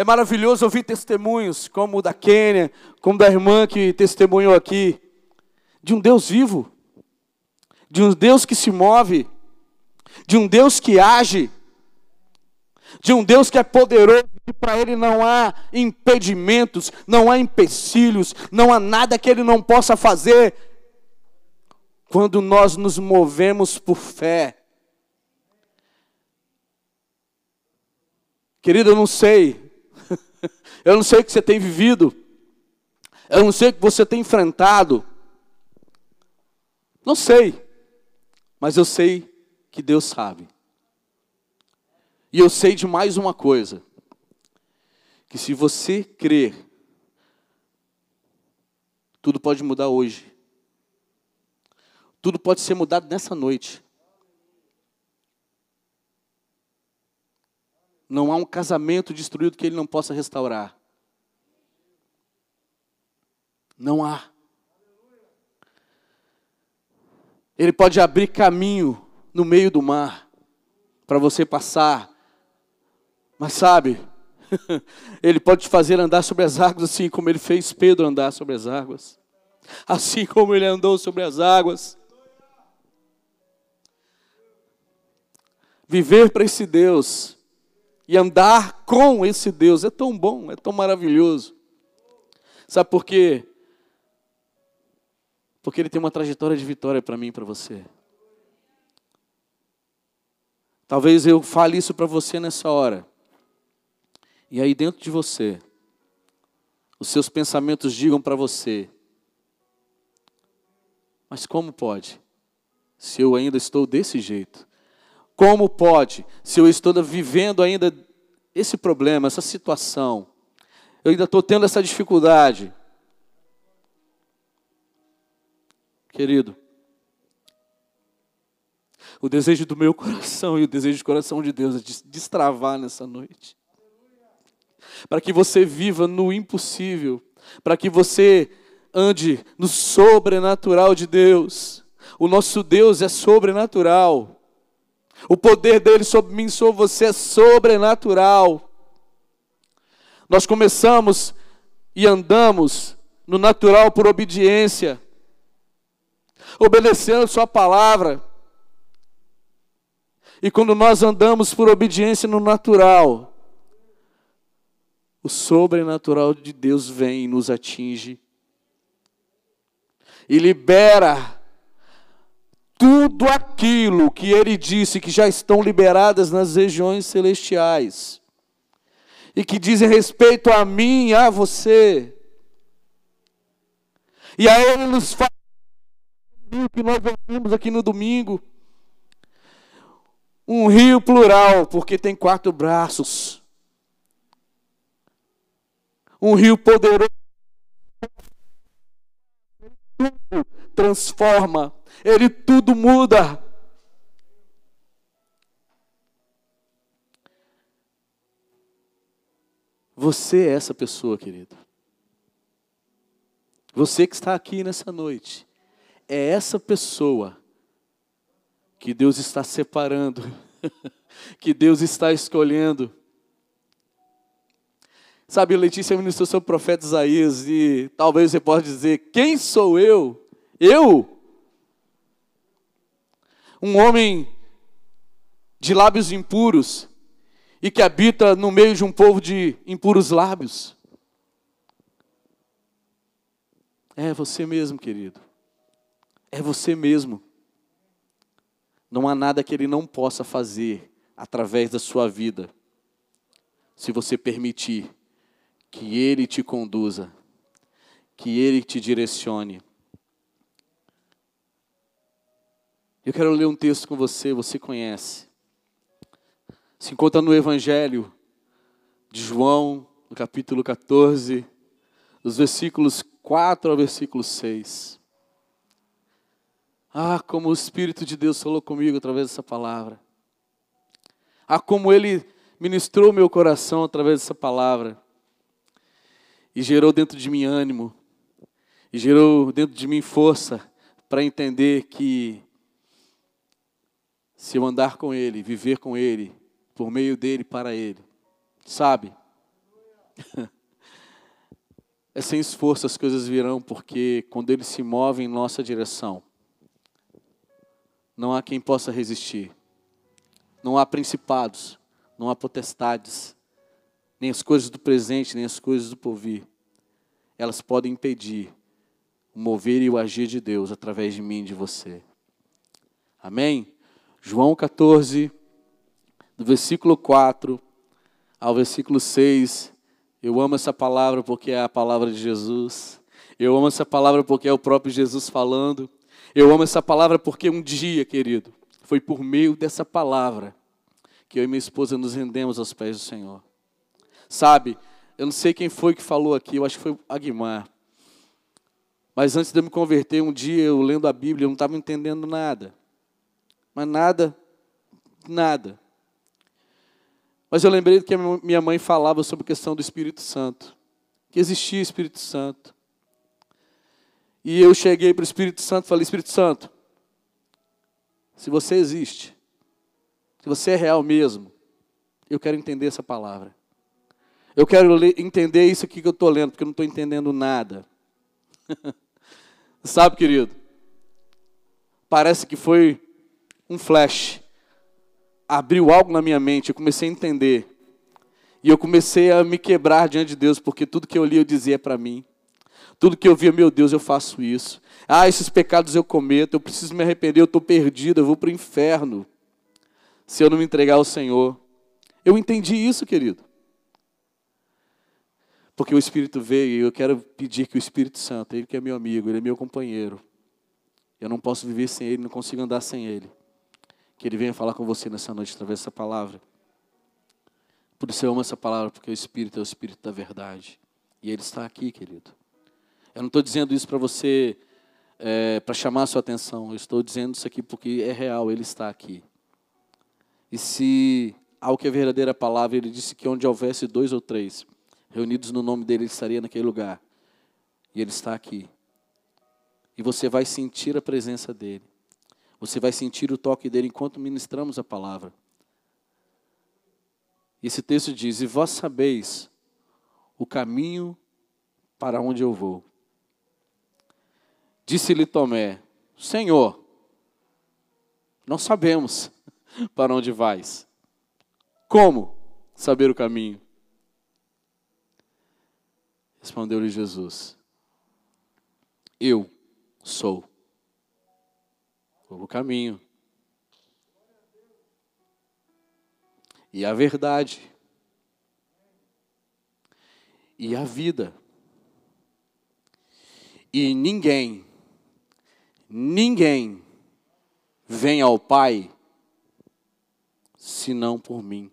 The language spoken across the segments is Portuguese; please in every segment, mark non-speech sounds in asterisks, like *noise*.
É maravilhoso ouvir testemunhos como o da Quênia, como da irmã que testemunhou aqui, de um Deus vivo, de um Deus que se move, de um Deus que age, de um Deus que é poderoso e para Ele não há impedimentos, não há empecilhos, não há nada que Ele não possa fazer. Quando nós nos movemos por fé, Querido, eu não sei. Eu não sei o que você tem vivido. Eu não sei o que você tem enfrentado. Não sei. Mas eu sei que Deus sabe. E eu sei de mais uma coisa: que se você crer, tudo pode mudar hoje. Tudo pode ser mudado nessa noite. Não há um casamento destruído que ele não possa restaurar. Não há. Ele pode abrir caminho no meio do mar para você passar. Mas sabe, *laughs* ele pode te fazer andar sobre as águas assim como ele fez Pedro andar sobre as águas. Assim como ele andou sobre as águas. Viver para esse Deus e andar com esse Deus é tão bom, é tão maravilhoso. Sabe por quê? Porque ele tem uma trajetória de vitória para mim e para você. Talvez eu fale isso para você nessa hora. E aí dentro de você, os seus pensamentos digam para você: Mas como pode? Se eu ainda estou desse jeito. Como pode, se eu estou vivendo ainda esse problema, essa situação, eu ainda estou tendo essa dificuldade? Querido, o desejo do meu coração e o desejo do coração de Deus é de destravar nessa noite. Para que você viva no impossível, para que você ande no sobrenatural de Deus. O nosso Deus é sobrenatural. O poder dele sobre mim, sobre você é sobrenatural. Nós começamos e andamos no natural por obediência, obedecendo Sua palavra. E quando nós andamos por obediência no natural, o sobrenatural de Deus vem e nos atinge e libera tudo aquilo que ele disse que já estão liberadas nas regiões celestiais e que dizem respeito a mim e a você. E aí ele nos fala que nós ouvimos aqui no domingo. Um rio plural, porque tem quatro braços. Um rio poderoso transforma ele tudo muda. Você é essa pessoa, querido. Você que está aqui nessa noite, é essa pessoa que Deus está separando, *laughs* que Deus está escolhendo. Sabe, Letícia ministrou o profeta Isaías e talvez você possa dizer: Quem sou eu? Eu? um homem de lábios impuros e que habita no meio de um povo de impuros lábios. É você mesmo, querido. É você mesmo. Não há nada que ele não possa fazer através da sua vida, se você permitir que ele te conduza, que ele te direcione. Eu quero ler um texto com você, você conhece. Se encontra no Evangelho de João, no capítulo 14, dos versículos 4 ao versículo 6. Ah, como o Espírito de Deus falou comigo através dessa palavra. Ah, como Ele ministrou meu coração através dessa palavra. E gerou dentro de mim ânimo. E gerou dentro de mim força para entender que se eu andar com Ele, viver com Ele, por meio dele, para Ele. Sabe? *laughs* É sem esforço as coisas virão, porque quando Ele se move em nossa direção, não há quem possa resistir. Não há principados, não há potestades, nem as coisas do presente, nem as coisas do porvir. Elas podem impedir o mover e o agir de Deus através de mim e de você. Amém? João 14, do versículo 4 ao versículo 6. Eu amo essa palavra porque é a palavra de Jesus. Eu amo essa palavra porque é o próprio Jesus falando. Eu amo essa palavra porque um dia, querido, foi por meio dessa palavra que eu e minha esposa nos rendemos aos pés do Senhor. Sabe, eu não sei quem foi que falou aqui, eu acho que foi Aguimar. Mas antes de eu me converter, um dia eu lendo a Bíblia, eu não estava entendendo nada. Mas nada, nada. Mas eu lembrei do que minha mãe falava sobre a questão do Espírito Santo. Que existia Espírito Santo. E eu cheguei para o Espírito Santo e falei: Espírito Santo, se você existe, se você é real mesmo, eu quero entender essa palavra. Eu quero entender isso aqui que eu estou lendo, porque eu não estou entendendo nada. *laughs* Sabe, querido? Parece que foi um flash. Abriu algo na minha mente, eu comecei a entender. E eu comecei a me quebrar diante de Deus, porque tudo que eu li eu dizia para mim. Tudo que eu via, meu Deus, eu faço isso. Ah, esses pecados eu cometo, eu preciso me arrepender, eu estou perdido, eu vou para o inferno. Se eu não me entregar ao Senhor. Eu entendi isso, querido. Porque o Espírito veio e eu quero pedir que o Espírito Santo, ele que é meu amigo, ele é meu companheiro. Eu não posso viver sem ele, não consigo andar sem ele. Que ele venha falar com você nessa noite através dessa palavra. Por isso eu amo essa palavra, porque o Espírito é o Espírito da verdade. E ele está aqui, querido. Eu não estou dizendo isso para você, é, para chamar a sua atenção. Eu estou dizendo isso aqui porque é real, ele está aqui. E se ao que é verdadeira palavra, ele disse que onde houvesse dois ou três reunidos no nome dele, ele estaria naquele lugar. E ele está aqui. E você vai sentir a presença dele. Você vai sentir o toque dele enquanto ministramos a palavra. Esse texto diz: E vós sabeis o caminho para onde eu vou. Disse-lhe Tomé: Senhor, não sabemos *laughs* para onde vais. Como saber o caminho? Respondeu-lhe Jesus: Eu sou o caminho e a verdade e a vida. E ninguém, ninguém vem ao Pai senão por mim.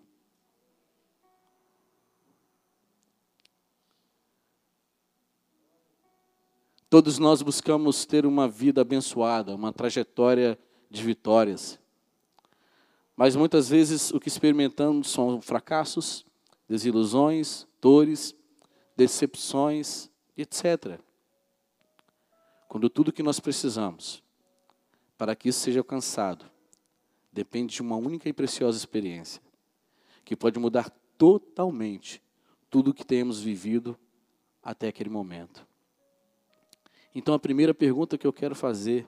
Todos nós buscamos ter uma vida abençoada, uma trajetória de vitórias. Mas muitas vezes o que experimentamos são fracassos, desilusões, dores, decepções, etc. Quando tudo que nós precisamos para que isso seja alcançado depende de uma única e preciosa experiência, que pode mudar totalmente tudo o que temos vivido até aquele momento. Então, a primeira pergunta que eu quero fazer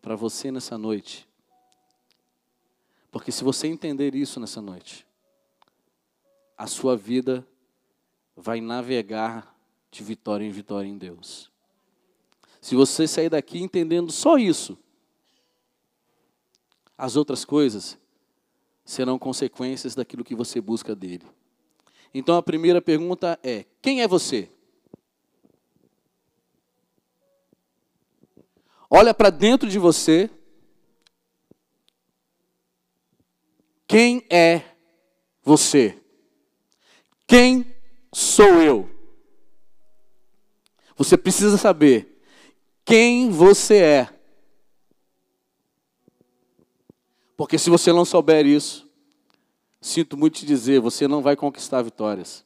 para você nessa noite, porque se você entender isso nessa noite, a sua vida vai navegar de vitória em vitória em Deus. Se você sair daqui entendendo só isso, as outras coisas serão consequências daquilo que você busca dele. Então a primeira pergunta é: quem é você? Olha para dentro de você. Quem é você? Quem sou eu? Você precisa saber quem você é. Porque se você não souber isso, sinto muito te dizer, você não vai conquistar vitórias.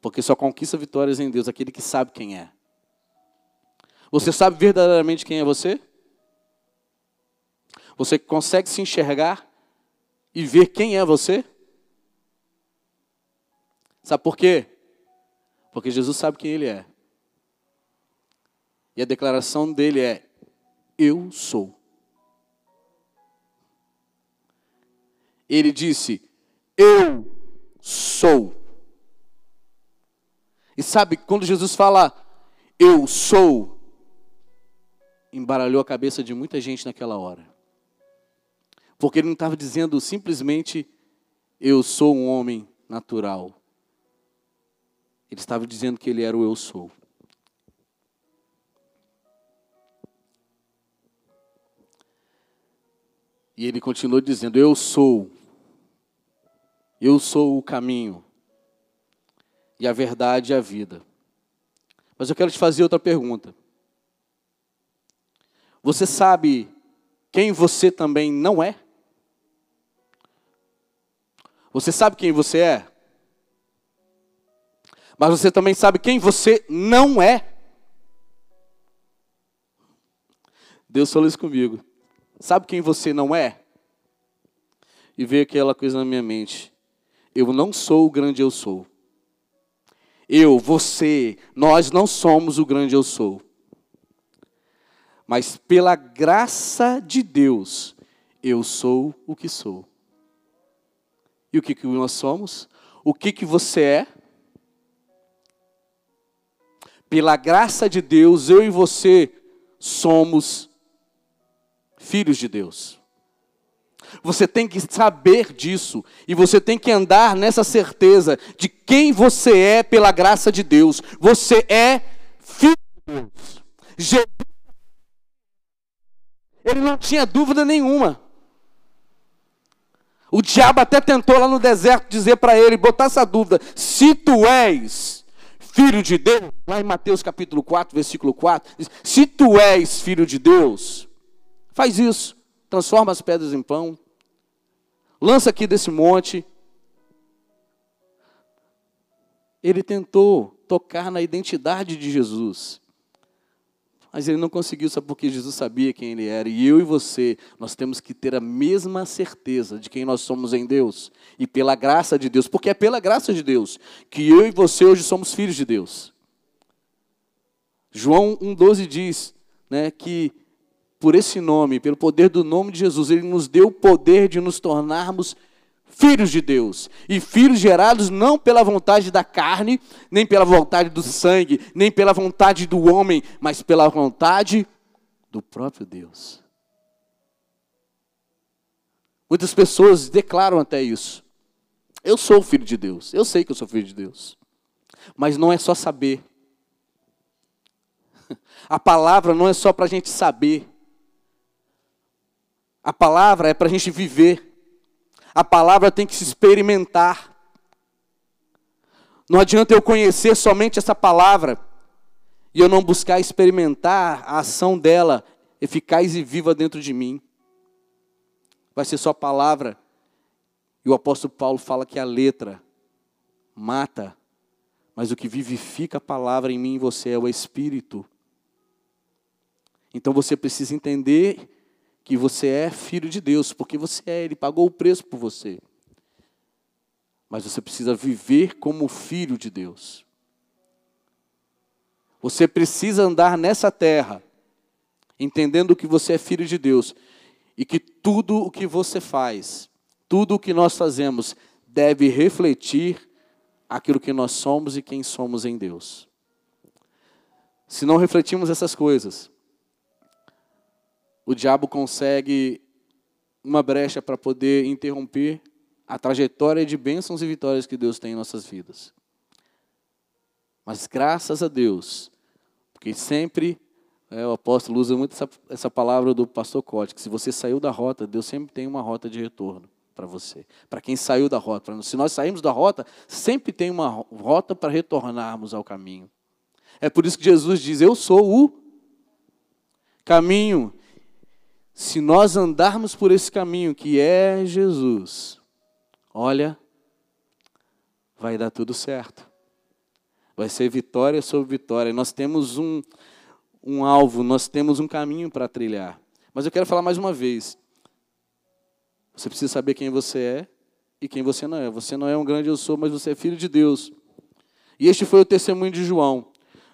Porque só conquista vitórias em Deus aquele que sabe quem é. Você sabe verdadeiramente quem é você? Você consegue se enxergar e ver quem é você? Sabe por quê? Porque Jesus sabe quem ele é. E a declaração dele é: Eu sou. Ele disse: Eu sou. E sabe, quando Jesus fala, Eu sou, embaralhou a cabeça de muita gente naquela hora. Porque ele não estava dizendo simplesmente, Eu sou um homem natural. Ele estava dizendo que ele era o Eu sou. E ele continuou dizendo: Eu sou, eu sou o caminho, e a verdade e a vida. Mas eu quero te fazer outra pergunta. Você sabe quem você também não é? Você sabe quem você é? Mas você também sabe quem você não é? Deus falou isso comigo. Sabe quem você não é? E veio aquela coisa na minha mente. Eu não sou o grande eu sou. Eu, você, nós não somos o grande eu sou. Mas pela graça de Deus, eu sou o que sou. E o que, que nós somos? O que, que você é? Pela graça de Deus, eu e você somos filhos de Deus. Você tem que saber disso e você tem que andar nessa certeza de quem você é pela graça de Deus. Você é filho de Deus. Jesus, ele não tinha dúvida nenhuma. O diabo até tentou lá no deserto dizer para ele, botar essa dúvida: se tu és filho de Deus, lá em Mateus capítulo 4, versículo 4, diz, se tu és filho de Deus, Faz isso. Transforma as pedras em pão. Lança aqui desse monte. Ele tentou tocar na identidade de Jesus. Mas ele não conseguiu, sabe porque Jesus sabia quem ele era. E eu e você, nós temos que ter a mesma certeza de quem nós somos em Deus. E pela graça de Deus, porque é pela graça de Deus que eu e você hoje somos filhos de Deus. João 1,12 diz né, que por esse nome, pelo poder do nome de Jesus, Ele nos deu o poder de nos tornarmos filhos de Deus. E filhos gerados não pela vontade da carne, nem pela vontade do sangue, nem pela vontade do homem, mas pela vontade do próprio Deus. Muitas pessoas declaram até isso. Eu sou filho de Deus. Eu sei que eu sou filho de Deus. Mas não é só saber. *laughs* A palavra não é só para a gente saber. A palavra é para a gente viver. A palavra tem que se experimentar. Não adianta eu conhecer somente essa palavra e eu não buscar experimentar a ação dela eficaz e viva dentro de mim. Vai ser só palavra. E o apóstolo Paulo fala que a letra mata, mas o que vivifica a palavra em mim e você é o Espírito. Então você precisa entender que você é filho de Deus, porque você é, Ele pagou o preço por você. Mas você precisa viver como filho de Deus. Você precisa andar nessa terra, entendendo que você é filho de Deus e que tudo o que você faz, tudo o que nós fazemos, deve refletir aquilo que nós somos e quem somos em Deus. Se não refletimos essas coisas, o diabo consegue uma brecha para poder interromper a trajetória de bênçãos e vitórias que Deus tem em nossas vidas. Mas graças a Deus, porque sempre é, o apóstolo usa muito essa, essa palavra do pastor Cote, que se você saiu da rota, Deus sempre tem uma rota de retorno para você. Para quem saiu da rota. Se nós saímos da rota, sempre tem uma rota para retornarmos ao caminho. É por isso que Jesus diz: Eu sou o caminho se nós andarmos por esse caminho que é Jesus, olha, vai dar tudo certo. Vai ser vitória sobre vitória. Nós temos um, um alvo, nós temos um caminho para trilhar. Mas eu quero falar mais uma vez. Você precisa saber quem você é e quem você não é. Você não é um grande eu sou, mas você é filho de Deus. E este foi o testemunho de João.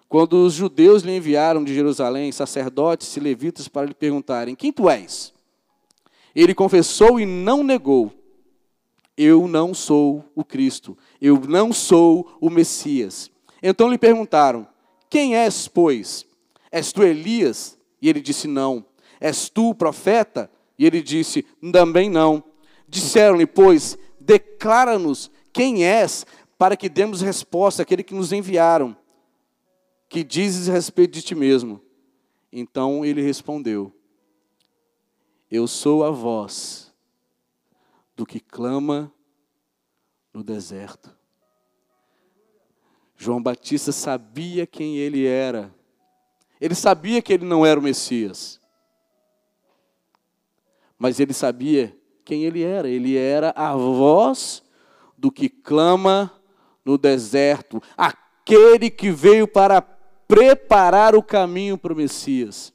Quando os judeus lhe enviaram de Jerusalém sacerdotes e levitas para lhe perguntarem: Quem tu és? Ele confessou e não negou: Eu não sou o Cristo, eu não sou o Messias. Então lhe perguntaram: Quem és, pois? És tu Elias? E ele disse: Não. És tu o profeta? E ele disse: Também não. Disseram-lhe, pois, declara-nos quem és, para que demos resposta àquele que nos enviaram. Que dizes a respeito de ti mesmo? Então ele respondeu: Eu sou a voz do que clama no deserto. João Batista sabia quem ele era. Ele sabia que ele não era o Messias. Mas ele sabia quem ele era. Ele era a voz do que clama no deserto, aquele que veio para preparar o caminho para o Messias.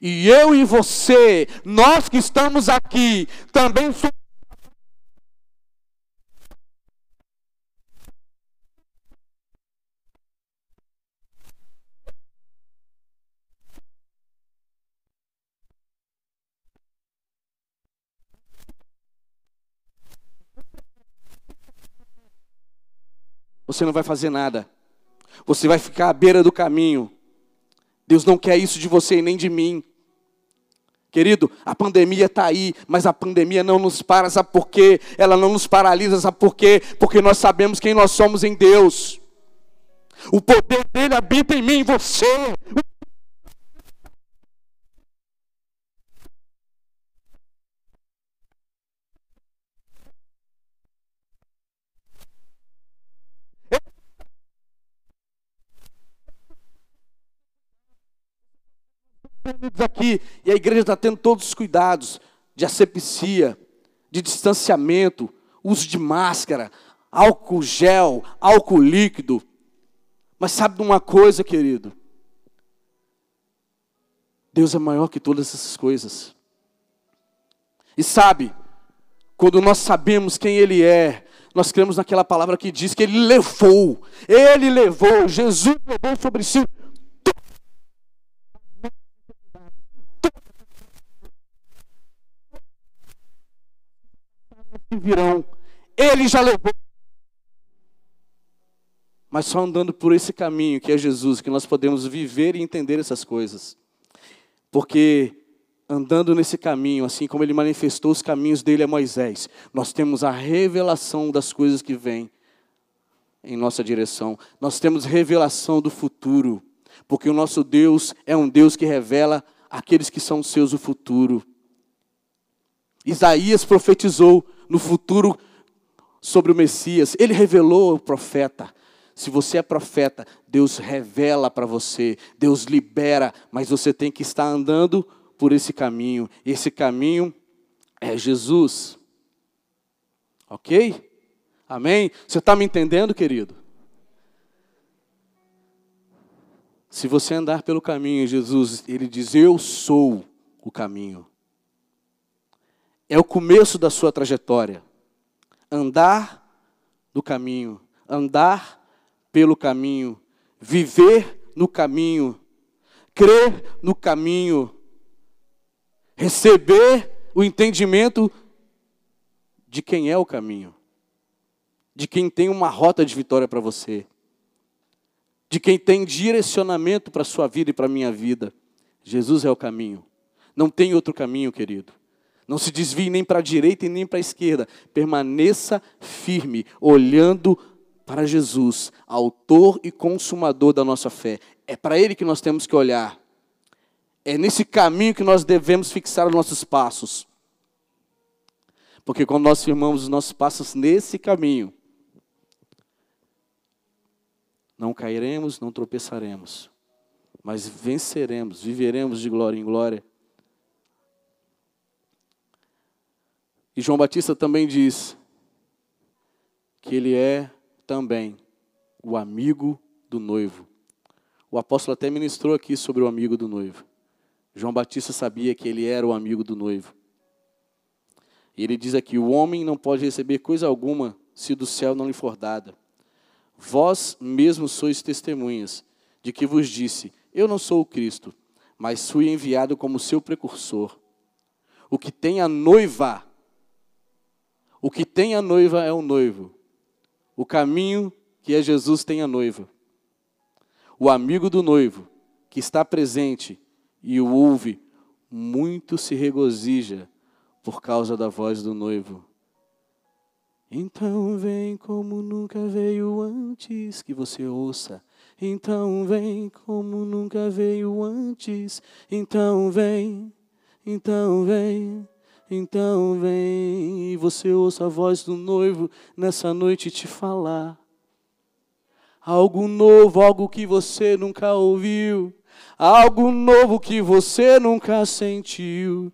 E eu e você, nós que estamos aqui, também somos você não vai fazer nada. Você vai ficar à beira do caminho. Deus não quer isso de você e nem de mim. Querido, a pandemia está aí, mas a pandemia não nos para, sabe por quê? Ela não nos paralisa, sabe por quê? Porque nós sabemos quem nós somos em Deus. O poder dele habita em mim, em você. Reunidos aqui e a igreja está tendo todos os cuidados de asepsia, de distanciamento, uso de máscara, álcool gel, álcool líquido. Mas sabe de uma coisa, querido? Deus é maior que todas essas coisas. E sabe, quando nós sabemos quem Ele é, nós cremos naquela palavra que diz que Ele levou, Ele levou, Jesus levou sobre si virão. Ele já levou. Mas só andando por esse caminho que é Jesus, que nós podemos viver e entender essas coisas. Porque andando nesse caminho, assim como ele manifestou os caminhos dele a Moisés, nós temos a revelação das coisas que vêm em nossa direção. Nós temos revelação do futuro, porque o nosso Deus é um Deus que revela aqueles que são seus o futuro. Isaías profetizou no futuro sobre o Messias. Ele revelou o profeta. Se você é profeta, Deus revela para você, Deus libera, mas você tem que estar andando por esse caminho. Esse caminho é Jesus. Ok? Amém? Você está me entendendo, querido? Se você andar pelo caminho, Jesus, ele diz: Eu sou o caminho é o começo da sua trajetória. Andar no caminho, andar pelo caminho, viver no caminho, crer no caminho, receber o entendimento de quem é o caminho, de quem tem uma rota de vitória para você, de quem tem direcionamento para a sua vida e para a minha vida. Jesus é o caminho. Não tem outro caminho, querido. Não se desvie nem para a direita e nem para a esquerda. Permaneça firme, olhando para Jesus, autor e consumador da nossa fé. É para Ele que nós temos que olhar. É nesse caminho que nós devemos fixar os nossos passos. Porque quando nós firmamos os nossos passos nesse caminho, não cairemos, não tropeçaremos, mas venceremos, viveremos de glória em glória E João Batista também diz que ele é também o amigo do noivo. O apóstolo até ministrou aqui sobre o amigo do noivo. João Batista sabia que ele era o amigo do noivo. E ele diz aqui: o homem não pode receber coisa alguma se do céu não lhe for dada. Vós mesmos sois testemunhas de que vos disse: Eu não sou o Cristo, mas fui enviado como seu precursor. O que tem a noiva, o que tem a noiva é o noivo. O caminho que é Jesus tem a noiva. O amigo do noivo, que está presente e o ouve, muito se regozija por causa da voz do noivo. Então vem como nunca veio antes que você ouça. Então vem como nunca veio antes. Então vem, então vem, então vem. Você ouça a voz do noivo nessa noite te falar. Algo novo, algo que você nunca ouviu. Algo novo que você nunca sentiu.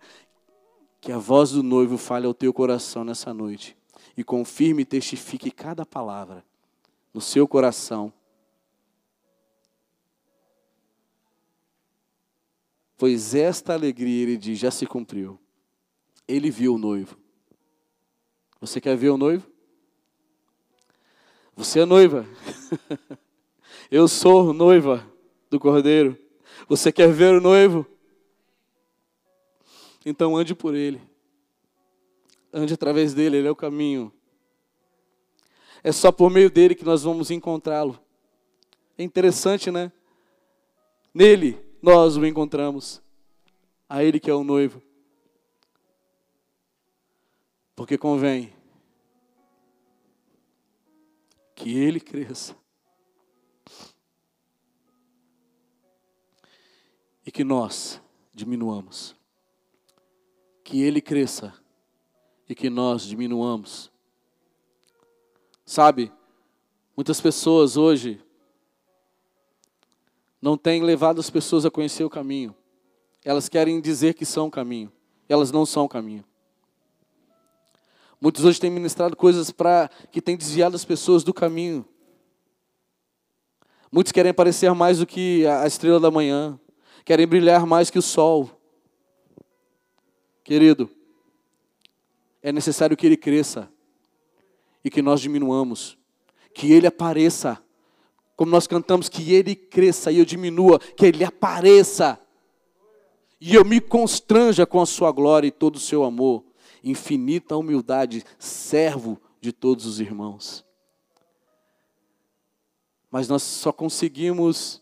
Que a voz do noivo fale ao teu coração nessa noite e confirme e testifique cada palavra no seu coração. Pois esta alegria, ele diz, já se cumpriu. Ele viu o noivo. Você quer ver o noivo? Você é noiva. *laughs* Eu sou noiva do cordeiro. Você quer ver o noivo? Então ande por ele. Ande através dele, ele é o caminho. É só por meio dele que nós vamos encontrá-lo. É interessante, né? Nele nós o encontramos. A ele que é o noivo. Porque convém que ele cresça. E que nós diminuamos. Que ele cresça e que nós diminuamos. Sabe, muitas pessoas hoje não têm levado as pessoas a conhecer o caminho. Elas querem dizer que são o caminho, elas não são o caminho. Muitos hoje têm ministrado coisas para que têm desviado as pessoas do caminho. Muitos querem parecer mais do que a estrela da manhã, querem brilhar mais que o sol. Querido, é necessário que ele cresça e que nós diminuamos, que ele apareça. Como nós cantamos, que ele cresça e eu diminua, que ele apareça. E eu me constranja com a sua glória e todo o seu amor, infinita humildade, servo de todos os irmãos. Mas nós só conseguimos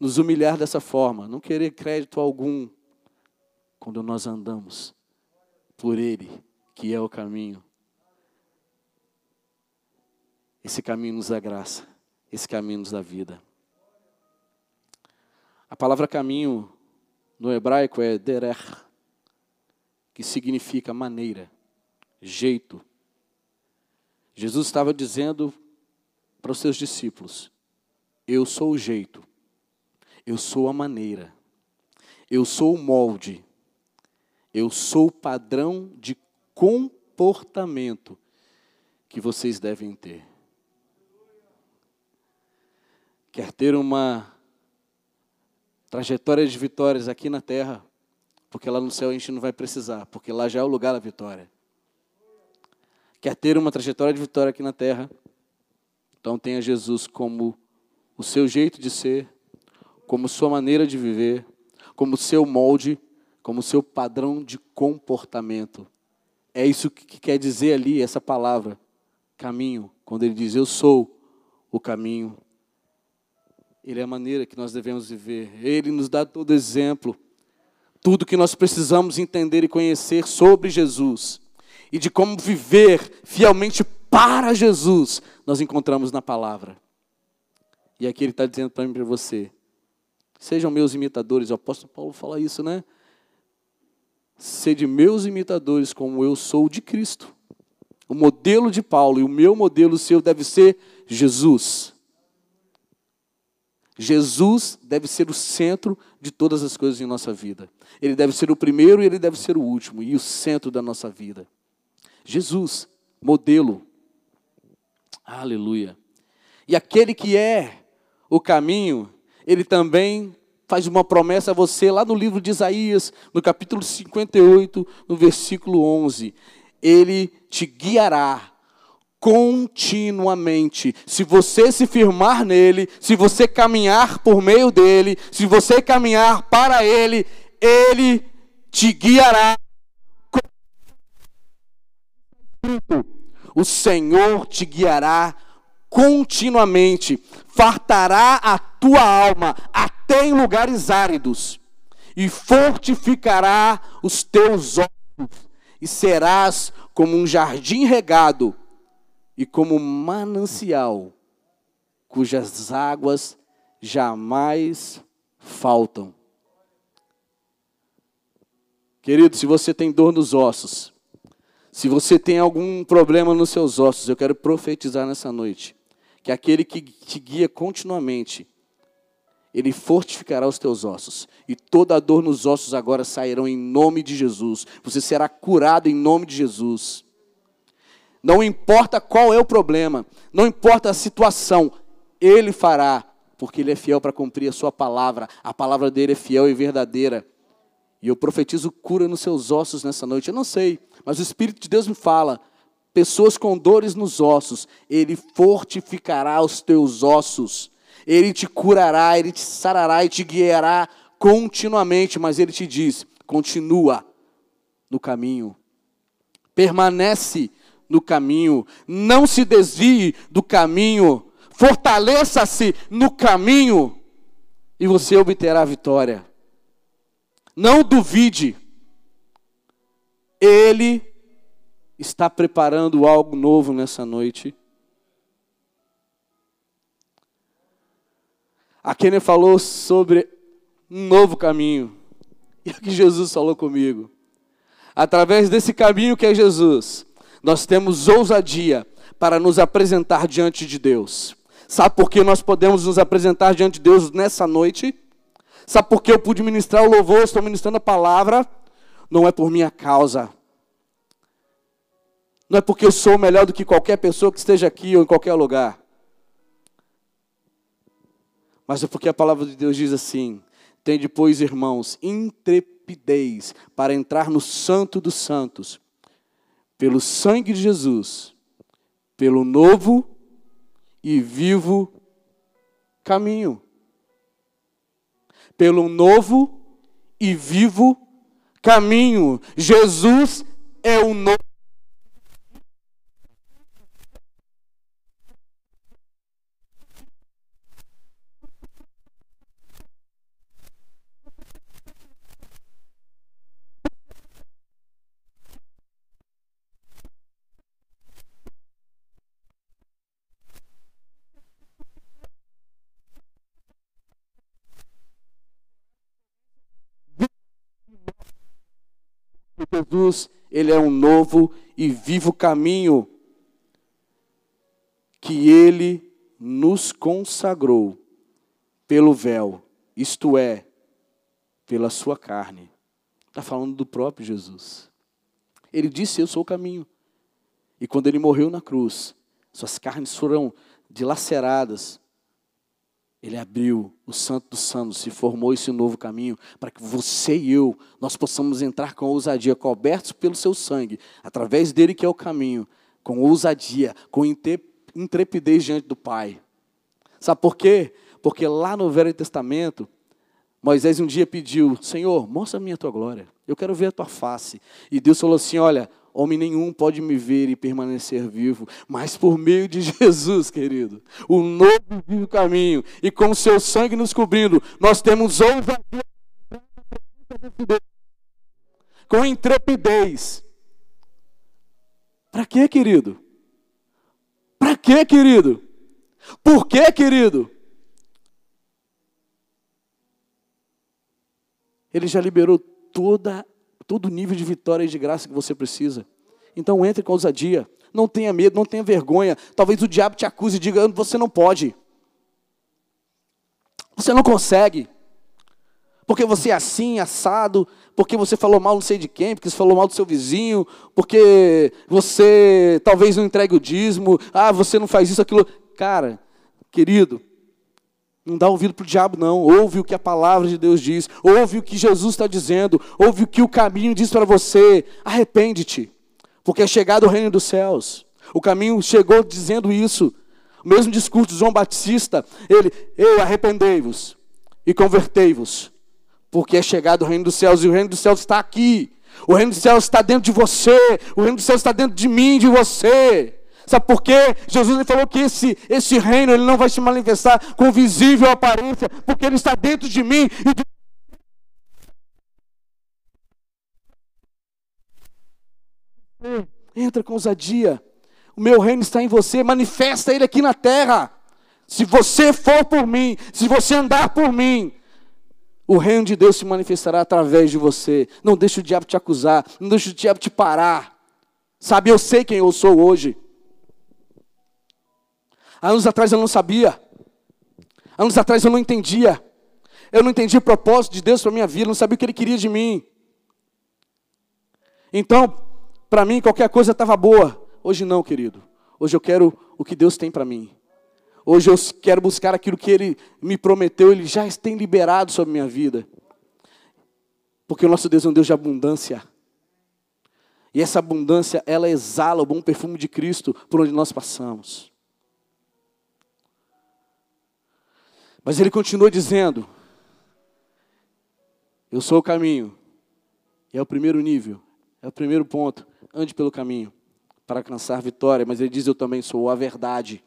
nos humilhar dessa forma, não querer crédito algum, quando nós andamos por Ele que é o caminho. Esse caminho nos dá graça, esse caminho nos dá vida. A palavra caminho no hebraico é derech, que significa maneira, jeito. Jesus estava dizendo para os seus discípulos: Eu sou o jeito, eu sou a maneira, eu sou o molde, eu sou o padrão de comportamento que vocês devem ter. Quer ter uma trajetória de vitórias aqui na terra, porque lá no céu a gente não vai precisar, porque lá já é o lugar da vitória. Quer ter uma trajetória de vitória aqui na terra, então tenha Jesus como o seu jeito de ser, como sua maneira de viver, como seu molde, como seu padrão de comportamento. É isso que quer dizer ali essa palavra, caminho, quando ele diz: Eu sou o caminho. Ele é a maneira que nós devemos viver. Ele nos dá todo exemplo, tudo que nós precisamos entender e conhecer sobre Jesus e de como viver fielmente para Jesus, nós encontramos na palavra. E aqui ele está dizendo para mim e para você: sejam meus imitadores. O apóstolo Paulo fala isso, né? Sede meus imitadores, como eu sou de Cristo. O modelo de Paulo e o meu modelo seu deve ser Jesus. Jesus deve ser o centro de todas as coisas em nossa vida. Ele deve ser o primeiro e ele deve ser o último e o centro da nossa vida. Jesus, modelo. Aleluia. E aquele que é o caminho, ele também faz uma promessa a você lá no livro de Isaías, no capítulo 58, no versículo 11. Ele te guiará continuamente. Se você se firmar nele, se você caminhar por meio dele, se você caminhar para ele, ele te guiará. O Senhor te guiará continuamente, fartará a tua alma até em lugares áridos, e fortificará os teus ossos, e serás como um jardim regado e como manancial, cujas águas jamais faltam. Querido, se você tem dor nos ossos, se você tem algum problema nos seus ossos, eu quero profetizar nessa noite que aquele que te guia continuamente, ele fortificará os teus ossos, e toda a dor nos ossos agora sairão em nome de Jesus. Você será curado em nome de Jesus. Não importa qual é o problema, não importa a situação, Ele fará, porque Ele é fiel para cumprir a Sua palavra. A palavra dele é fiel e verdadeira. E eu profetizo cura nos seus ossos nessa noite. Eu não sei, mas o Espírito de Deus me fala. Pessoas com dores nos ossos, Ele fortificará os teus ossos. Ele te curará, Ele te sarará e te guiará continuamente. Mas Ele te diz: continua no caminho, permanece no caminho, não se desvie do caminho, fortaleça-se no caminho e você obterá a vitória. Não duvide, Ele está preparando algo novo nessa noite. A Kenny falou sobre um novo caminho. E o que Jesus falou comigo? Através desse caminho que é Jesus, nós temos ousadia para nos apresentar diante de Deus. Sabe por que nós podemos nos apresentar diante de Deus nessa noite? Sabe por que eu pude ministrar o louvor, estou ministrando a palavra? Não é por minha causa. Não é porque eu sou melhor do que qualquer pessoa que esteja aqui ou em qualquer lugar. Mas é porque a palavra de Deus diz assim: tem depois, irmãos, intrepidez para entrar no Santo dos Santos pelo sangue de Jesus, pelo novo e vivo caminho. Pelo novo e vivo caminho. Jesus é o novo Jesus, ele é um novo e vivo caminho que ele nos consagrou pelo véu, isto é, pela sua carne. Está falando do próprio Jesus. Ele disse: Eu sou o caminho. E quando ele morreu na cruz, suas carnes foram dilaceradas, ele abriu o Santo dos Santos e formou esse novo caminho para que você e eu, nós possamos entrar com ousadia, cobertos pelo seu sangue, através dele que é o caminho, com ousadia, com intrepidez diante do Pai. Sabe por quê? Porque lá no Velho Testamento, Moisés um dia pediu: Senhor, mostra-me a tua glória, eu quero ver a tua face. E Deus falou assim: Olha, Homem nenhum pode me ver e permanecer vivo, mas por meio de Jesus, querido, o novo vivo caminho, e com seu sangue nos cobrindo, nós temos ousadia com intrepidez. Para quê, querido? Para quê, querido? Por quê, querido? Ele já liberou toda todo o nível de vitória e de graça que você precisa. Então entre com ousadia. Não tenha medo, não tenha vergonha. Talvez o diabo te acuse e diga: você não pode. Você não consegue. Porque você é assim, assado, porque você falou mal não sei de quem, porque você falou mal do seu vizinho, porque você talvez não entregue o dízimo, ah, você não faz isso, aquilo. Cara, querido, não dá ouvido para o diabo, não. Ouve o que a palavra de Deus diz. Ouve o que Jesus está dizendo. Ouve o que o caminho diz para você. Arrepende-te. Porque é chegado o reino dos céus. O caminho chegou dizendo isso. O mesmo discurso de João Batista, ele, eu arrependei-vos e convertei-vos, porque é chegado o reino dos céus e o reino dos céus está aqui. O reino dos céus está dentro de você, o reino dos céus está dentro de mim, de você. Sabe por quê? Jesus falou que esse, esse reino ele não vai se manifestar com visível aparência, porque ele está dentro de mim e de Entra com ousadia. O meu reino está em você, manifesta ele aqui na terra. Se você for por mim, se você andar por mim, o reino de Deus se manifestará através de você. Não deixe o diabo te acusar, não deixe o diabo te parar. Sabe, eu sei quem eu sou hoje. Anos atrás eu não sabia. Anos atrás eu não entendia. Eu não entendia o propósito de Deus para minha vida, não sabia o que Ele queria de mim. Então, para mim, qualquer coisa estava boa. Hoje não, querido. Hoje eu quero o que Deus tem para mim. Hoje eu quero buscar aquilo que Ele me prometeu, Ele já tem liberado sobre minha vida. Porque o nosso Deus é um Deus de abundância. E essa abundância, ela exala o bom perfume de Cristo por onde nós passamos. Mas ele continua dizendo: Eu sou o caminho. É o primeiro nível, é o primeiro ponto. Ande pelo caminho para alcançar vitória. Mas ele diz: Eu também sou a verdade.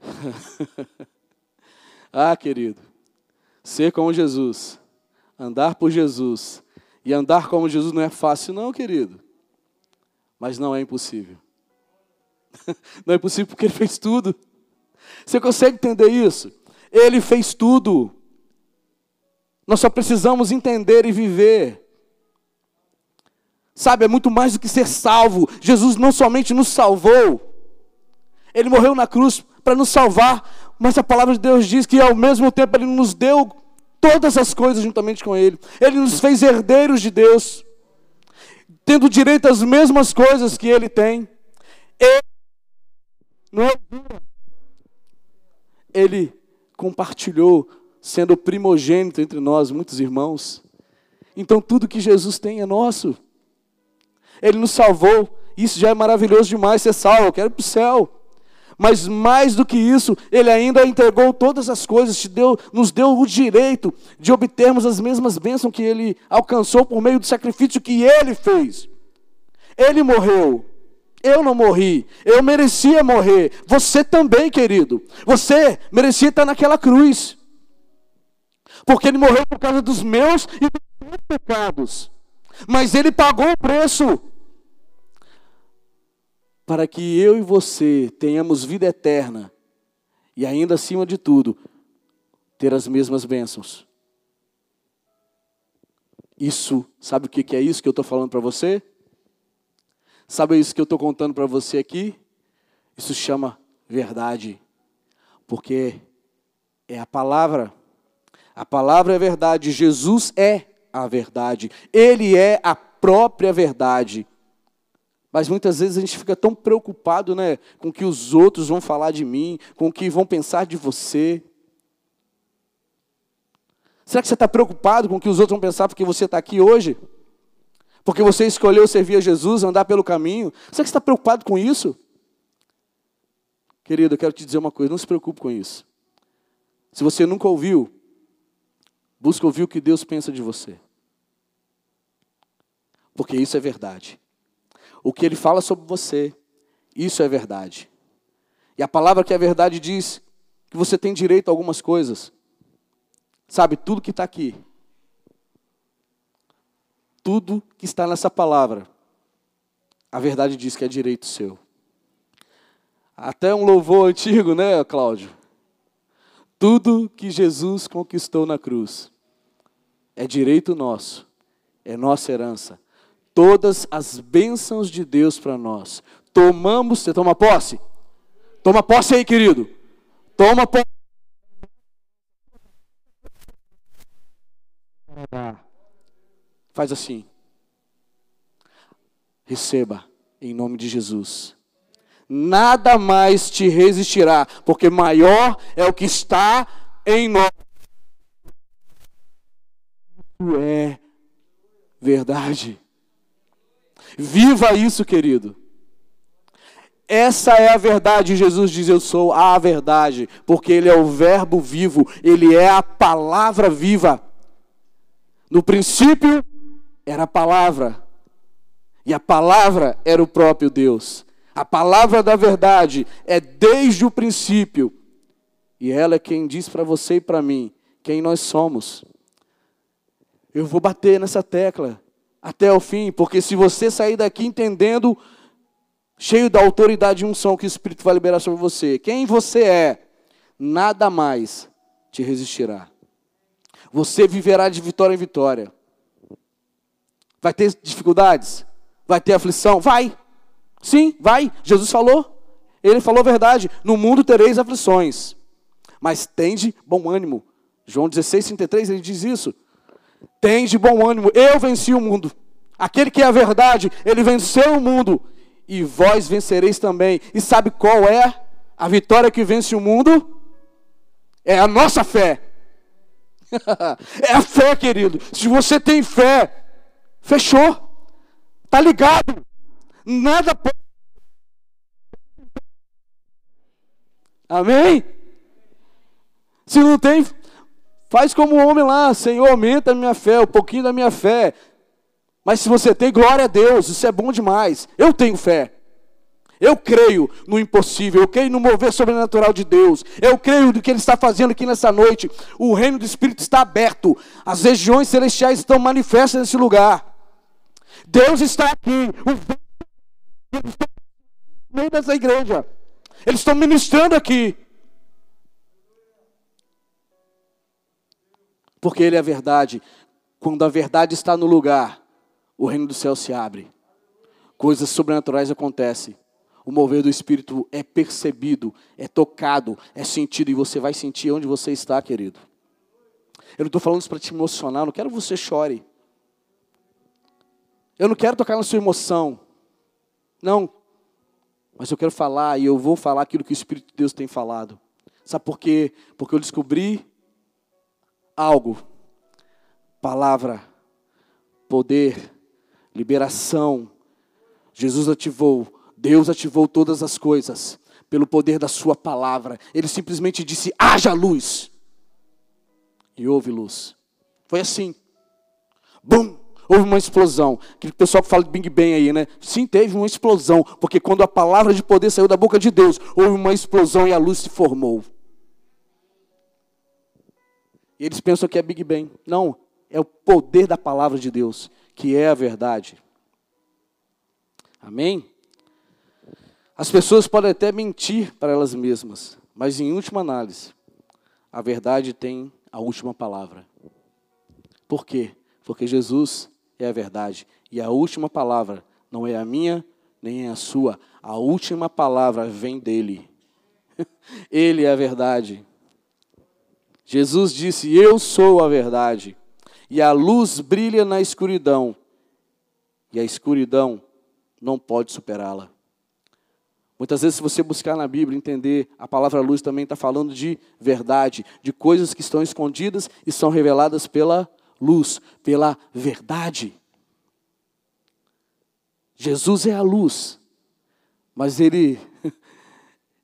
*laughs* ah, querido, ser como Jesus, andar por Jesus, e andar como Jesus não é fácil, não, querido. Mas não é impossível. *laughs* não é impossível porque ele fez tudo. Você consegue entender isso? Ele fez tudo. Nós só precisamos entender e viver. Sabe, é muito mais do que ser salvo. Jesus não somente nos salvou, ele morreu na cruz para nos salvar, mas a palavra de Deus diz que ao mesmo tempo ele nos deu todas as coisas juntamente com ele. Ele nos fez herdeiros de Deus, tendo direito às mesmas coisas que ele tem. Ele não é ele compartilhou, sendo primogênito entre nós, muitos irmãos. Então tudo que Jesus tem é nosso. Ele nos salvou. Isso já é maravilhoso demais ser salvo. Eu quero ir para o céu. Mas mais do que isso, Ele ainda entregou todas as coisas, te deu, nos deu o direito de obtermos as mesmas bênçãos que Ele alcançou por meio do sacrifício que Ele fez. Ele morreu eu não morri, eu merecia morrer. Você também, querido. Você merecia estar naquela cruz. Porque ele morreu por causa dos meus e dos seus pecados. Mas ele pagou o preço para que eu e você tenhamos vida eterna e ainda acima de tudo ter as mesmas bênçãos. Isso, sabe o que é isso que eu estou falando para você? Sabe isso que eu estou contando para você aqui? Isso chama verdade, porque é a palavra. A palavra é verdade, Jesus é a verdade, Ele é a própria verdade. Mas muitas vezes a gente fica tão preocupado né, com o que os outros vão falar de mim, com o que vão pensar de você. Será que você está preocupado com o que os outros vão pensar porque você está aqui hoje? Porque você escolheu servir a Jesus, andar pelo caminho. Será que você está preocupado com isso? Querido, eu quero te dizer uma coisa, não se preocupe com isso. Se você nunca ouviu, busque ouvir o que Deus pensa de você. Porque isso é verdade. O que Ele fala sobre você, isso é verdade. E a palavra que é verdade diz que você tem direito a algumas coisas. Sabe, tudo que está aqui tudo que está nessa palavra, a verdade diz que é direito seu. Até um louvor antigo, né, Cláudio? Tudo que Jesus conquistou na cruz é direito nosso, é nossa herança. Todas as bênçãos de Deus para nós. Tomamos, você toma posse? Toma posse aí, querido. Toma posse. Faz assim. Receba em nome de Jesus. Nada mais te resistirá, porque maior é o que está em nós. É verdade. Viva isso, querido. Essa é a verdade. Jesus diz: Eu sou a verdade, porque Ele é o Verbo vivo, Ele é a palavra viva. No princípio era a palavra, e a palavra era o próprio Deus. A palavra da verdade é desde o princípio, e ela é quem diz para você e para mim quem nós somos. Eu vou bater nessa tecla até o fim, porque se você sair daqui entendendo, cheio da autoridade e unção que o Espírito vai liberar sobre você, quem você é, nada mais te resistirá. Você viverá de vitória em vitória. Vai ter dificuldades? Vai ter aflição? Vai. Sim, vai. Jesus falou. Ele falou a verdade. No mundo tereis aflições. Mas tende bom ânimo. João 16, 33, ele diz isso. Tem de bom ânimo, eu venci o mundo. Aquele que é a verdade, ele venceu o mundo. E vós vencereis também. E sabe qual é a vitória que vence o mundo? É a nossa fé. *laughs* é a fé, querido. Se você tem fé, fechou. Tá ligado? Nada pode. Amém? Se não tem, Faz como o homem lá, Senhor, aumenta a minha fé, um pouquinho da minha fé. Mas se você tem, glória a Deus, isso é bom demais. Eu tenho fé. Eu creio no impossível, eu creio no mover sobrenatural de Deus. Eu creio no que Ele está fazendo aqui nessa noite. O reino do Espírito está aberto. As regiões celestiais estão manifestas nesse lugar. Deus está aqui. Eles estão no meio dessa igreja. Eles estão ministrando aqui. Porque Ele é a verdade. Quando a verdade está no lugar, o reino do céu se abre. Coisas sobrenaturais acontecem. O mover do Espírito é percebido, é tocado, é sentido, e você vai sentir onde você está, querido. Eu não estou falando isso para te emocionar, não quero que você chore. Eu não quero tocar na sua emoção. Não. Mas eu quero falar, e eu vou falar aquilo que o Espírito de Deus tem falado. Sabe por quê? Porque eu descobri algo. Palavra, poder, liberação. Jesus ativou, Deus ativou todas as coisas pelo poder da Sua palavra. Ele simplesmente disse: haja luz. E houve luz. Foi assim. Bum! Houve uma explosão. Aquele pessoal que fala de Big Bang aí, né? Sim, teve uma explosão. Porque quando a palavra de poder saiu da boca de Deus, houve uma explosão e a luz se formou. E eles pensam que é Big Bang. Não, é o poder da palavra de Deus, que é a verdade. Amém? As pessoas podem até mentir para elas mesmas, mas em última análise, a verdade tem a última palavra. Por quê? Porque Jesus é a verdade. E a última palavra não é a minha, nem é a sua. A última palavra vem dele. *laughs* Ele é a verdade. Jesus disse: Eu sou a verdade, e a luz brilha na escuridão, e a escuridão não pode superá-la. Muitas vezes, se você buscar na Bíblia entender, a palavra luz também está falando de verdade, de coisas que estão escondidas e são reveladas pela luz, pela verdade. Jesus é a luz, mas ele *laughs*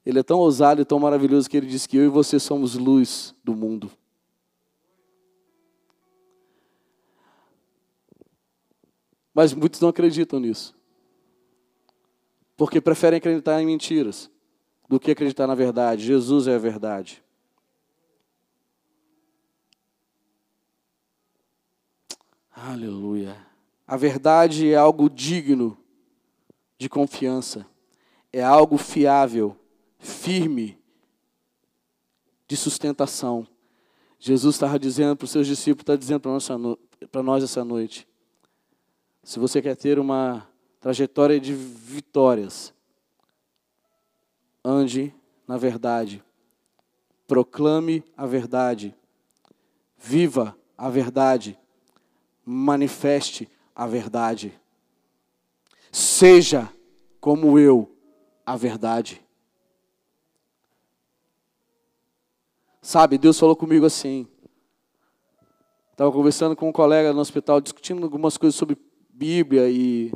ele é tão ousado e tão maravilhoso que ele diz que eu e você somos luz do mundo. Mas muitos não acreditam nisso. Porque preferem acreditar em mentiras do que acreditar na verdade. Jesus é a verdade. Aleluia. A verdade é algo digno de confiança, é algo fiável firme de sustentação. Jesus estava dizendo para os seus discípulos, está dizendo para nós essa noite. Se você quer ter uma trajetória de vitórias, ande na verdade, proclame a verdade, viva a verdade, manifeste a verdade. Seja como eu, a verdade. Sabe, Deus falou comigo assim. Estava conversando com um colega no hospital, discutindo algumas coisas sobre Bíblia e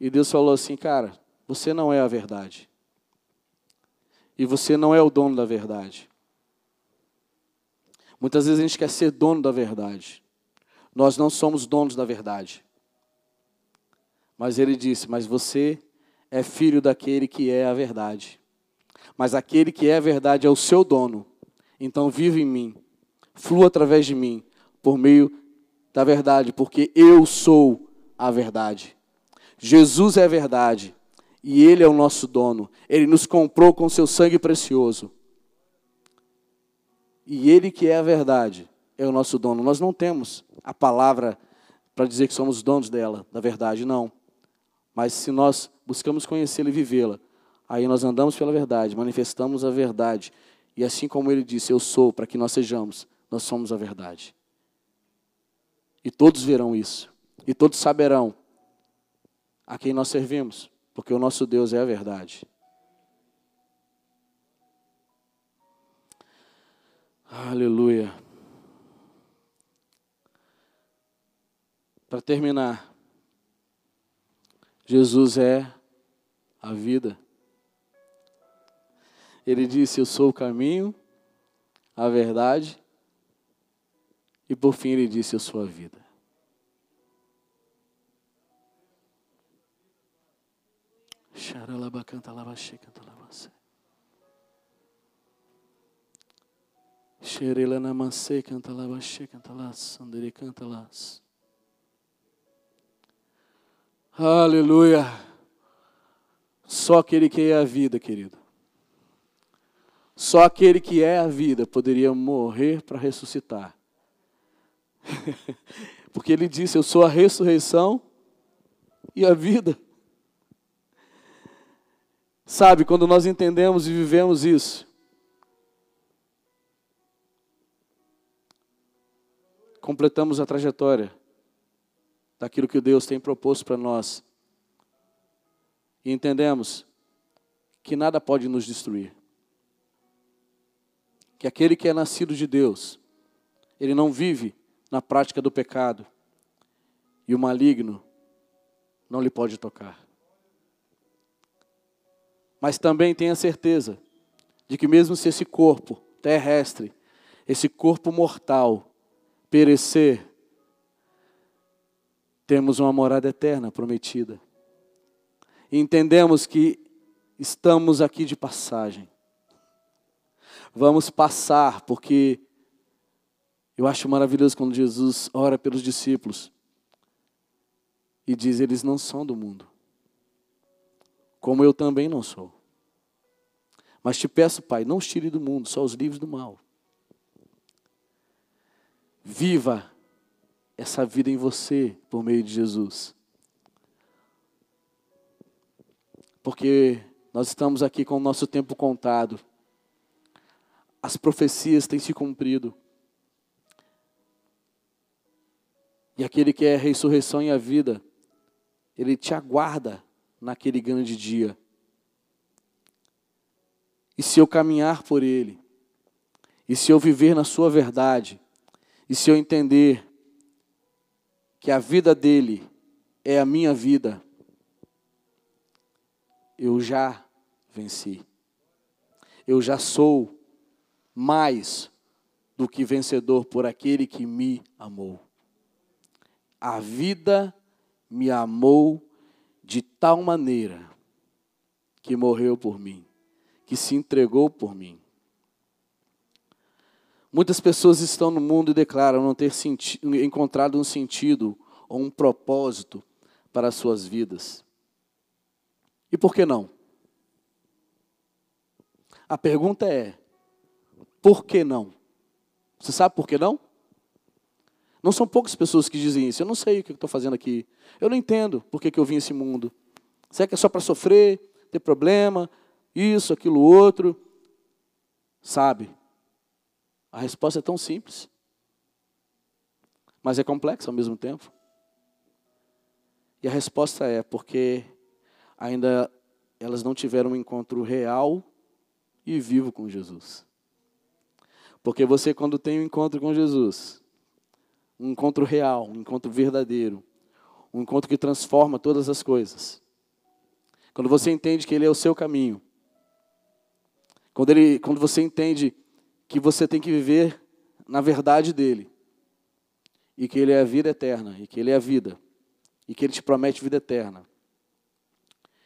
E Deus falou assim, cara, você não é a verdade. E você não é o dono da verdade. Muitas vezes a gente quer ser dono da verdade. Nós não somos donos da verdade. Mas ele disse: Mas você é filho daquele que é a verdade. Mas aquele que é a verdade é o seu dono. Então vive em mim, flua através de mim, por meio da verdade, porque eu sou a verdade. Jesus é a verdade e Ele é o nosso dono. Ele nos comprou com seu sangue precioso. E Ele que é a verdade é o nosso dono. Nós não temos a palavra para dizer que somos donos dela, da verdade, não. Mas se nós buscamos conhecê-la e vivê-la, aí nós andamos pela verdade, manifestamos a verdade. E assim como ele disse, eu sou, para que nós sejamos, nós somos a verdade. E todos verão isso. E todos saberão a quem nós servimos, porque o nosso Deus é a verdade. Aleluia. Para terminar, Jesus é a vida. Ele disse: Eu sou o caminho, a verdade, e por fim ele disse: Eu sou a vida. Xaralaba canta lava canta Xerela namanse canta lá, sandere canta las. Aleluia. Só aquele que é a vida, querido. Só aquele que é a vida poderia morrer para ressuscitar. *laughs* Porque ele disse: Eu sou a ressurreição e a vida. Sabe, quando nós entendemos e vivemos isso, completamos a trajetória daquilo que Deus tem proposto para nós. E entendemos que nada pode nos destruir. Que aquele que é nascido de Deus, ele não vive na prática do pecado. E o maligno não lhe pode tocar. Mas também tenha certeza de que mesmo se esse corpo terrestre, esse corpo mortal perecer, temos uma morada eterna prometida. E entendemos que estamos aqui de passagem. Vamos passar, porque eu acho maravilhoso quando Jesus ora pelos discípulos e diz: Eles não são do mundo, como eu também não sou. Mas te peço, Pai, não os tire do mundo, só os livres do mal. Viva essa vida em você por meio de Jesus. Porque nós estamos aqui com o nosso tempo contado. As profecias têm se cumprido. E aquele que é a ressurreição e a vida, ele te aguarda naquele grande dia. E se eu caminhar por ele, e se eu viver na sua verdade, e se eu entender que a vida dele é a minha vida, eu já venci. Eu já sou mais do que vencedor por aquele que me amou. A vida me amou de tal maneira que morreu por mim, que se entregou por mim. Muitas pessoas estão no mundo e declaram não ter encontrado um sentido ou um propósito para as suas vidas. E por que não? A pergunta é: por que não? Você sabe por que não? Não são poucas pessoas que dizem isso. Eu não sei o que estou fazendo aqui. Eu não entendo por que, que eu vim a esse mundo. Será que é só para sofrer, ter problema, isso, aquilo, outro? Sabe? A resposta é tão simples, mas é complexa ao mesmo tempo. E a resposta é porque ainda elas não tiveram um encontro real e vivo com Jesus. Porque você, quando tem um encontro com Jesus, um encontro real, um encontro verdadeiro, um encontro que transforma todas as coisas, quando você entende que Ele é o seu caminho, quando, ele, quando você entende que você tem que viver na verdade dEle, e que Ele é a vida eterna, e que Ele é a vida, e que Ele te promete vida eterna,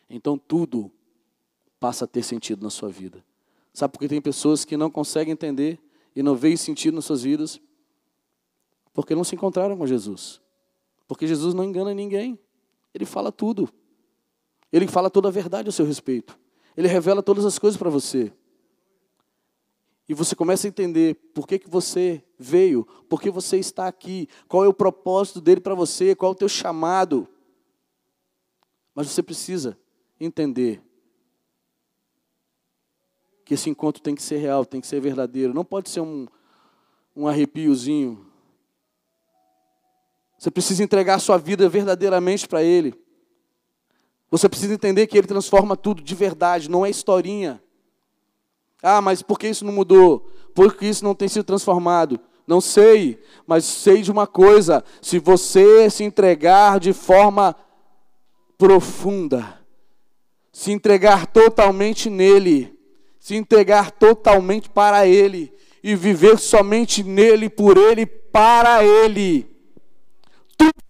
então tudo passa a ter sentido na sua vida. Sabe porque tem pessoas que não conseguem entender e não veem sentido nas suas vidas porque não se encontraram com Jesus. Porque Jesus não engana ninguém. Ele fala tudo. Ele fala toda a verdade a seu respeito. Ele revela todas as coisas para você. E você começa a entender por que, que você veio, por que você está aqui, qual é o propósito dele para você, qual é o teu chamado. Mas você precisa entender que esse encontro tem que ser real, tem que ser verdadeiro. Não pode ser um, um arrepiozinho. Você precisa entregar a sua vida verdadeiramente para Ele. Você precisa entender que Ele transforma tudo de verdade, não é historinha. Ah, mas por que isso não mudou? Por que isso não tem sido transformado? Não sei, mas sei de uma coisa: se você se entregar de forma profunda, se entregar totalmente nele, se entregar totalmente para Ele e viver somente nele, por Ele, para Ele. Tudo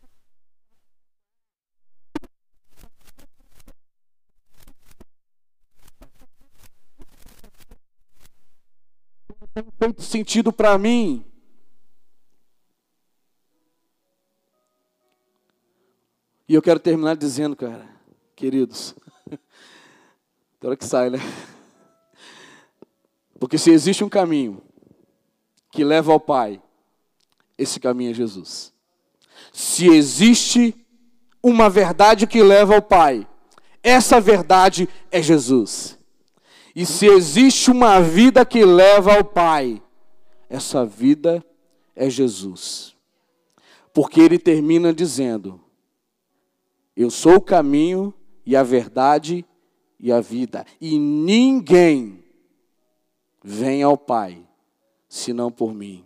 tem feito sentido para mim. E eu quero terminar dizendo, cara, queridos, *laughs* tem hora que sai, né? Porque se existe um caminho que leva ao Pai, esse caminho é Jesus. Se existe uma verdade que leva ao Pai, essa verdade é Jesus. E se existe uma vida que leva ao Pai, essa vida é Jesus. Porque ele termina dizendo: Eu sou o caminho e a verdade e a vida, e ninguém vem ao Pai, senão por mim.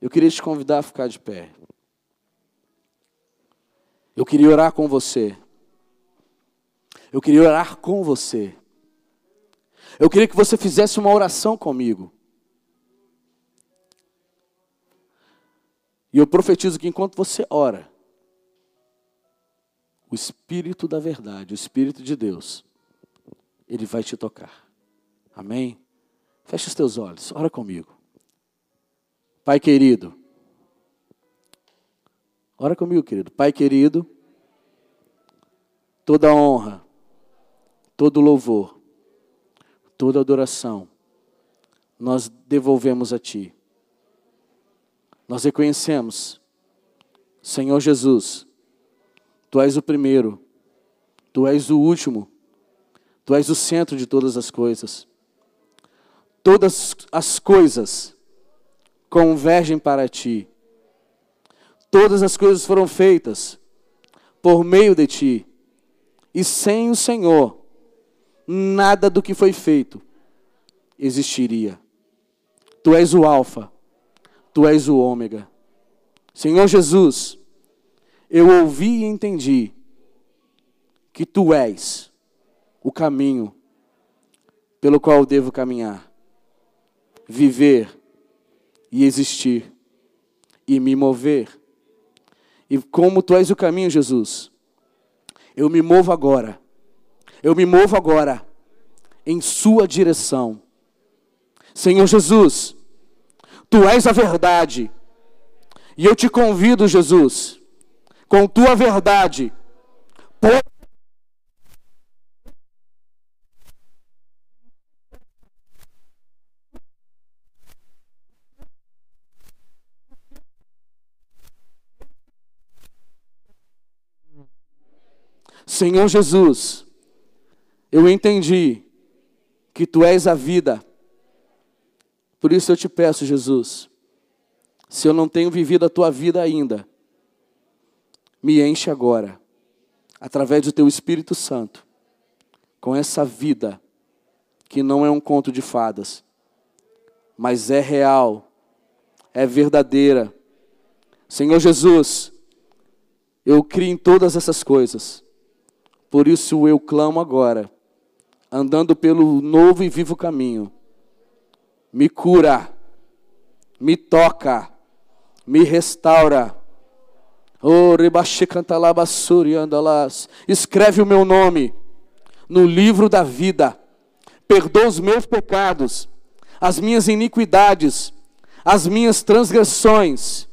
Eu queria te convidar a ficar de pé. Eu queria orar com você. Eu queria orar com você. Eu queria que você fizesse uma oração comigo. E eu profetizo que enquanto você ora, o Espírito da verdade, o Espírito de Deus, ele vai te tocar. Amém? Feche os teus olhos, ora comigo. Pai querido, ora comigo, querido. Pai querido, toda honra, todo louvor, toda adoração, nós devolvemos a Ti. Nós reconhecemos, Senhor Jesus, Tu és o primeiro, Tu és o último, Tu és o centro de todas as coisas todas as coisas convergem para ti. Todas as coisas foram feitas por meio de ti. E sem o Senhor, nada do que foi feito existiria. Tu és o Alfa, tu és o Ômega. Senhor Jesus, eu ouvi e entendi que tu és o caminho pelo qual eu devo caminhar viver e existir e me mover. E como tu és o caminho, Jesus, eu me movo agora. Eu me movo agora em sua direção. Senhor Jesus, tu és a verdade. E eu te convido, Jesus, com tua verdade, Senhor Jesus, eu entendi que tu és a vida. Por isso eu te peço, Jesus, se eu não tenho vivido a tua vida ainda, me enche agora, através do teu Espírito Santo, com essa vida que não é um conto de fadas, mas é real, é verdadeira. Senhor Jesus, eu crio em todas essas coisas Por isso eu clamo agora, andando pelo novo e vivo caminho. Me cura, me toca, me restaura. Oh, Escreve o meu nome no livro da vida. Perdoa os meus pecados, as minhas iniquidades, as minhas transgressões.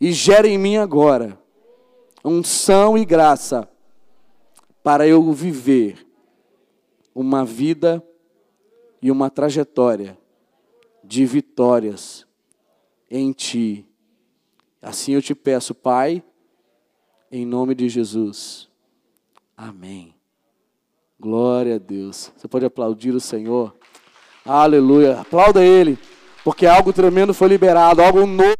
E gera em mim agora unção e graça para eu viver uma vida e uma trajetória de vitórias em Ti. Assim eu te peço, Pai, em nome de Jesus. Amém. Glória a Deus. Você pode aplaudir o Senhor. Aleluia. Aplauda Ele, porque algo tremendo foi liberado, algo novo.